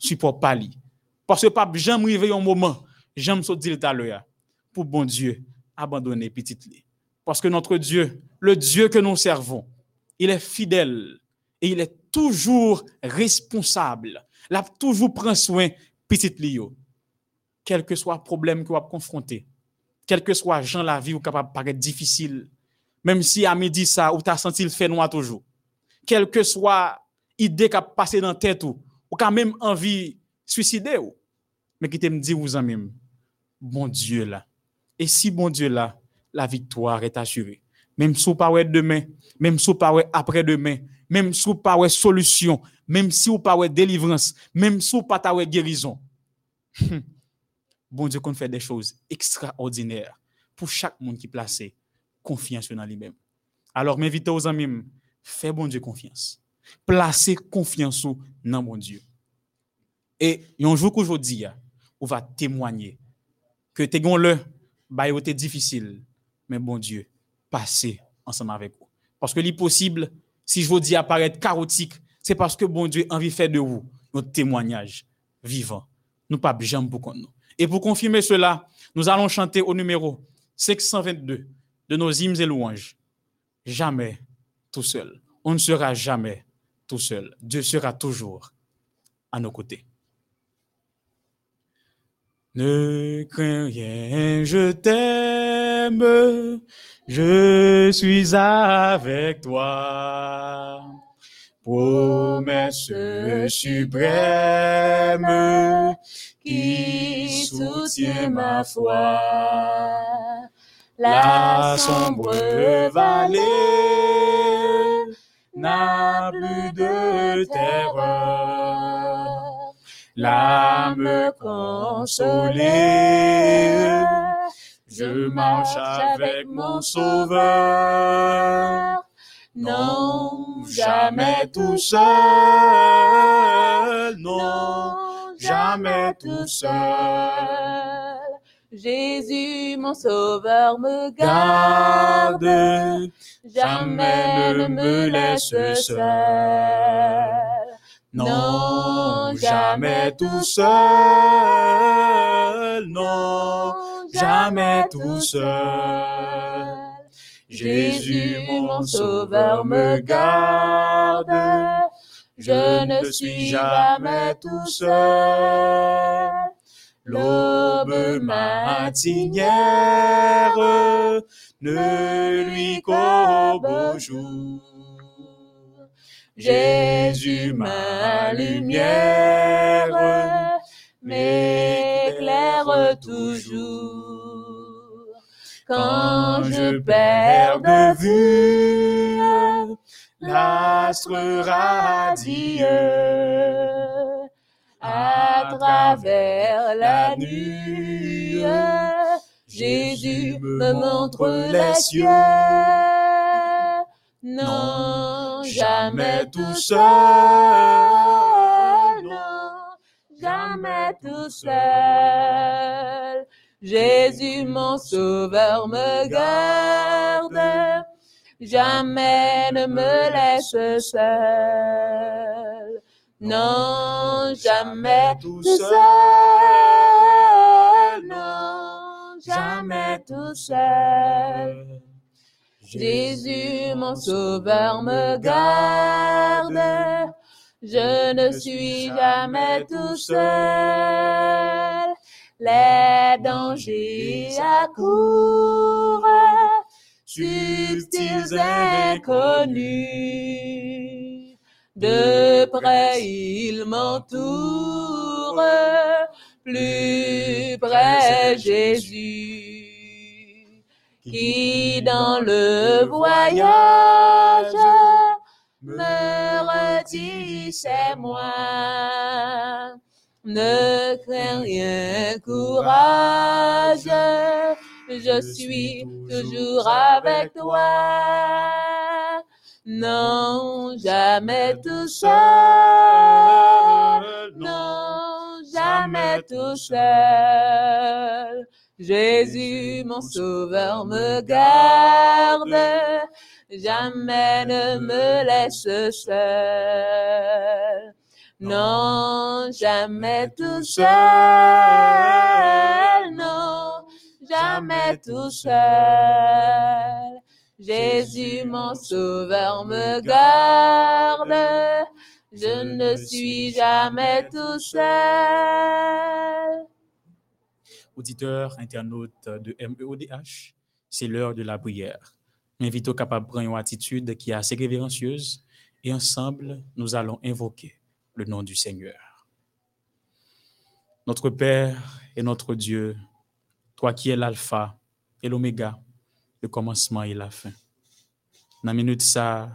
supporte pas lui. Parce que pas jamais arrivé un moment, j'aime se dire à l'heure, pour bon Dieu, abandonner petite lui. Parce que notre Dieu, le Dieu que nous servons, il est fidèle et il est toujours responsable. Il a toujours pris soin petite Lio. Quel que soit le problème que vous confronté, quel que soit gens la vie ou capable paraître difficile, même si à midi ça ou t'as senti le fait noir toujours. Quel que soit idée qui a passé dans la tête ou, ou quand même envie de suicider ou. Mais qui te dit vous en même, bon Dieu là. Et si bon Dieu là, la victoire est assurée. Même si vous pas demain, même si vous pas après-demain, même si vous pas solution, même si vous pas délivrance, même si vous pas guérison. bon Dieu qu'on fait des choses extraordinaires pour chaque monde qui place confiance en lui-même. Alors m'invite aux amis, fais bon Dieu confiance. Placez confiance dans mon Dieu. Et un jour qu'aujourd'hui, on va témoigner que tes le bah été difficile, mais bon Dieu, passez ensemble avec vous. Parce que l'impossible, si je dis apparaître chaotique, c'est parce que bon Dieu envie de faire de vous notre témoignage vivant. Nous pas jamais pour nous. Et pour confirmer cela, nous allons chanter au numéro 622 de nos hymnes et louanges. Jamais tout seul. On ne sera jamais tout seul. Dieu sera toujours à nos côtés. Ne crains rien, je t'aime, je suis avec toi. Promesse suprême qui soutient ma foi. La sombre vallée n'a plus de terreur. L'âme consolée, je marche avec mon sauveur. Non, jamais tout seul, non, jamais tout seul. Jésus, mon sauveur, me garde, jamais ne me laisse seul. Non, jamais tout seul, non, jamais tout seul. Jésus, mon sauveur, me garde, je ne suis jamais tout seul. l'aube matinière ne lui qu'au beau jour. Jésus, ma lumière, m'éclaire toujours. Quand je perds de vue l'astre radieux, à travers la nuit. Jésus me montre les cieux. Non, jamais tout seul. Non, jamais tout seul. Jésus, mon sauveur, me garde. Jamais ne me laisse seul. Non, jamais tout seul. Non, jamais tout seul. Jésus, mon sauveur, me garde. Je ne suis jamais tout seul. Les dangers accourent, subtils inconnus. de près il m'entoure, plus près Jésus, qui dans le voyage me redit c'est moi. Ne crains rien, courage, je suis toujours avec toi. Non, jamais tout seul. Non, jamais tout seul. Jésus, mon sauveur, me garde. Jamais ne me laisse seul. Non, jamais tout seul, non, jamais tout seul. Jésus, mon sauveur, me garde, je ne suis jamais tout seul. Auditeurs, internautes de MEODH, c'est l'heure de la prière. M'invite capable de prendre une attitude qui est assez révérencieuse et ensemble, nous allons invoquer le nom du Seigneur. Notre Père et notre Dieu, toi qui es l'alpha et l'oméga, le commencement et la fin. Dans la minute ça,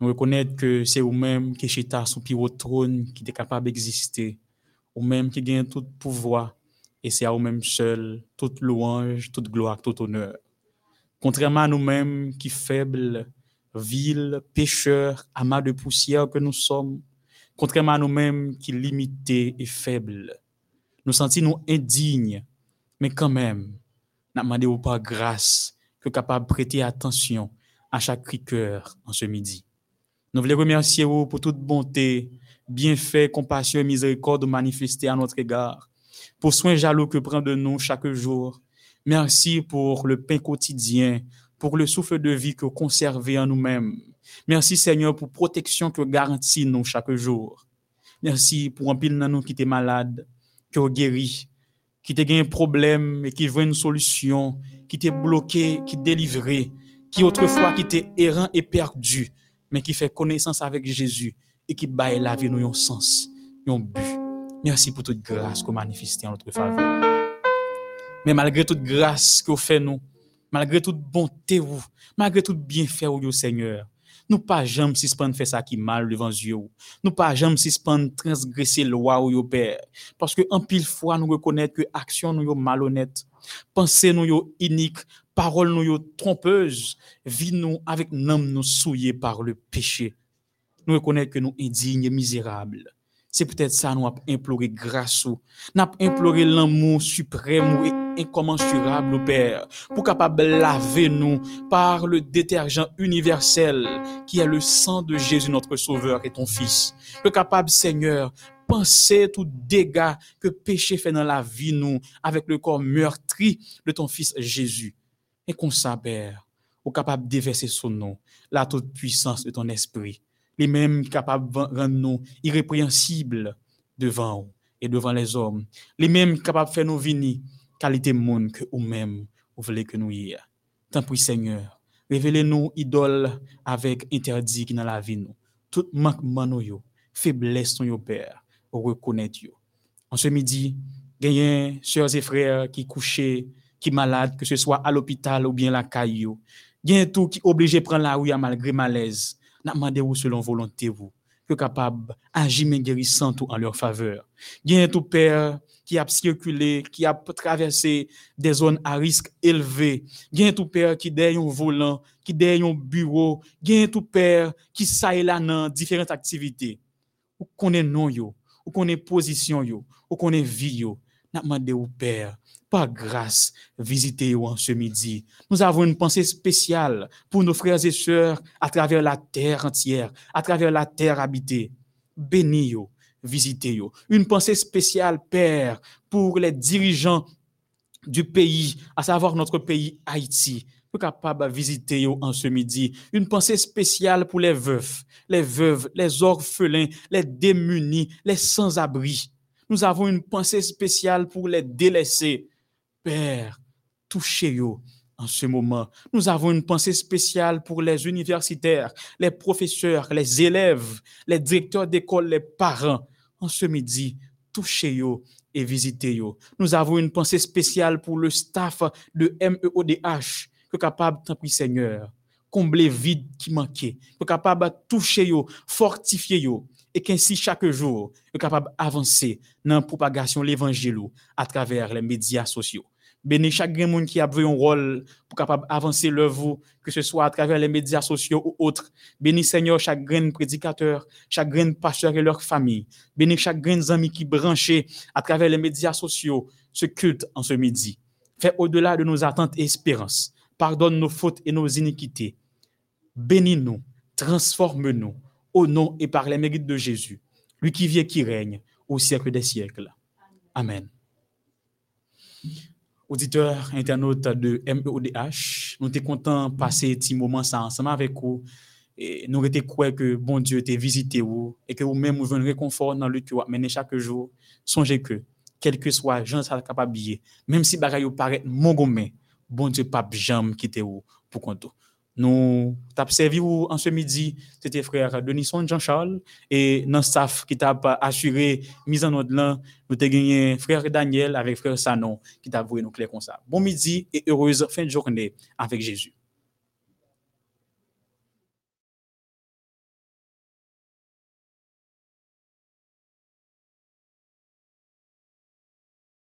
nous reconnaître que c'est vous-même qui chita sous au trône, qui est capable d'exister, vous-même qui gagne tout pouvoir, et c'est à vous-même seul toute louange, toute gloire, tout honneur. Contrairement à nous-mêmes qui faibles, vils, pécheurs, amas de poussière que nous sommes, contrairement à nous-mêmes qui limités et faibles, nous sentons indignes, mais quand même, demandons par grâce que capable de prêter attention à chaque cœur en ce midi. Nous voulons remercier vous pour toute bonté, bienfait, compassion et miséricorde manifestée à notre égard, pour soin jaloux que prend de nous chaque jour. Merci pour le pain quotidien, pour le souffle de vie que conservez en nous-mêmes. Merci Seigneur pour protection que garantit nous chaque jour. Merci pour un pile nous qui était malade, que vous guéri, qui te un problème et qui veut une solution, qui t'est bloqué, qui délivré, qui autrefois qui était errant et perdu, mais qui fait connaissance avec Jésus et qui baille la vie nous un sens, un but. Merci pour toute grâce que vous manifestez en notre faveur. Mais malgré toute grâce que vous faites nous, malgré toute bonté vous, malgré tout bienfait au Seigneur, nous pas jamais suspendre faire ça qui mal devant Dieu. Nous pas jamais suspendre transgresser loi ou Père. Parce que en pile fois nous reconnaître que action nous malhonnête, pensée nous yo unique, parole nous trompeuse, vie nous avec nom nous souillés par le péché. Nous reconnaître que nous indignes et misérables. C'est peut-être ça nous avons imploré grâce, nous avons imploré l'amour suprême et incommensurable au Père, pour capable laver nous par le détergent universel qui est le sang de Jésus notre Sauveur et ton Fils. Le capable Seigneur, penser tout dégât que péché fait dans la vie nous avec le corps meurtri de ton Fils Jésus. Et qu'on Père, ou capable déverser son nom, la toute puissance de ton esprit les mêmes capables de rendre nous irrépréhensibles devant et devant les hommes, les mêmes capables de faire nous venir qualité monde que nous-mêmes vous voulez que nous y Tant pis Seigneur, révélez-nous idole avec interdit dans la vie nous. Tout manquement nous faiblesse nous Père, reconnaître En ce midi, gagnez sœurs et frères qui couchés, qui malades, que ce soit à l'hôpital ou bien la caillou. Gagnez tout qui obligé de prendre la rue malgré malaise n'a demandé selon volonté vous, que capable agir guérissant tout en leur faveur. A tout père qui a circulé, qui a traversé des zones à risque élevé. A tout père qui derrière un volant, qui derrière un bureau. A tout père qui s'aille là dans différentes activités. Ou connaît non yo, ou connaît position yo, ou connaît vie yo. N'a demandé père par grâce, visitez-vous en ce midi. Nous avons une pensée spéciale pour nos frères et sœurs à travers la terre entière, à travers la terre habitée. Bénis-vous, visitez-vous. Une pensée spéciale, Père, pour les dirigeants du pays, à savoir notre pays Haïti. Capable de visiter en ce midi. Une pensée spéciale pour les veufs, les veuves, les orphelins, les démunis, les sans-abri. Nous avons une pensée spéciale pour les délaissés. Père, touchez-vous en ce moment. Nous avons une pensée spéciale pour les universitaires, les professeurs, les élèves, les directeurs d'école, les parents. En ce midi, touchez-vous et visitez-vous. Nous avons une pensée spéciale pour le staff de MEODH, que capable, tant pis Seigneur, combler vide qui manquait, que capable de toucher fortifier et qu'ainsi chaque jour, est capable d'avancer dans la propagation de l'évangile à travers les médias sociaux. Béni chaque monde qui a joué un rôle pour capable avancer l'œuvre, que ce soit à travers les médias sociaux ou autres. Béni Seigneur chaque grain prédicateur, chaque grain pasteur et leur famille. Béni chaque grain ami qui branché à travers les médias sociaux ce culte en ce midi. Fais au-delà de nos attentes et espérances. Pardonne nos fautes et nos iniquités. Bénis-nous, transforme-nous au nom et par les mérites de Jésus. lui qui vit et qui règne au siècle des siècles. Amen. Auditeurs, internautes de MEODH, nous sommes contents de passer petit moment ensemble avec vous. Et nous étions croyants que bon Dieu t'a visité vous et que vous-même vous venez réconfort dans le que vous menez chaque jour. Songez que, quel que soit gens ça capable même si bagaille paraît mogomé, bon Dieu pas jamais quitter vous pour compte. Nous t'avons servi en ce midi, c'était frère Denison Jean-Charles et dans staff qui t'a assuré mise en ordre là, nous avons gagné frère Daniel avec frère Sanon qui t'a voué nous clair comme ça. Bon midi et heureuse fin de journée avec Jésus.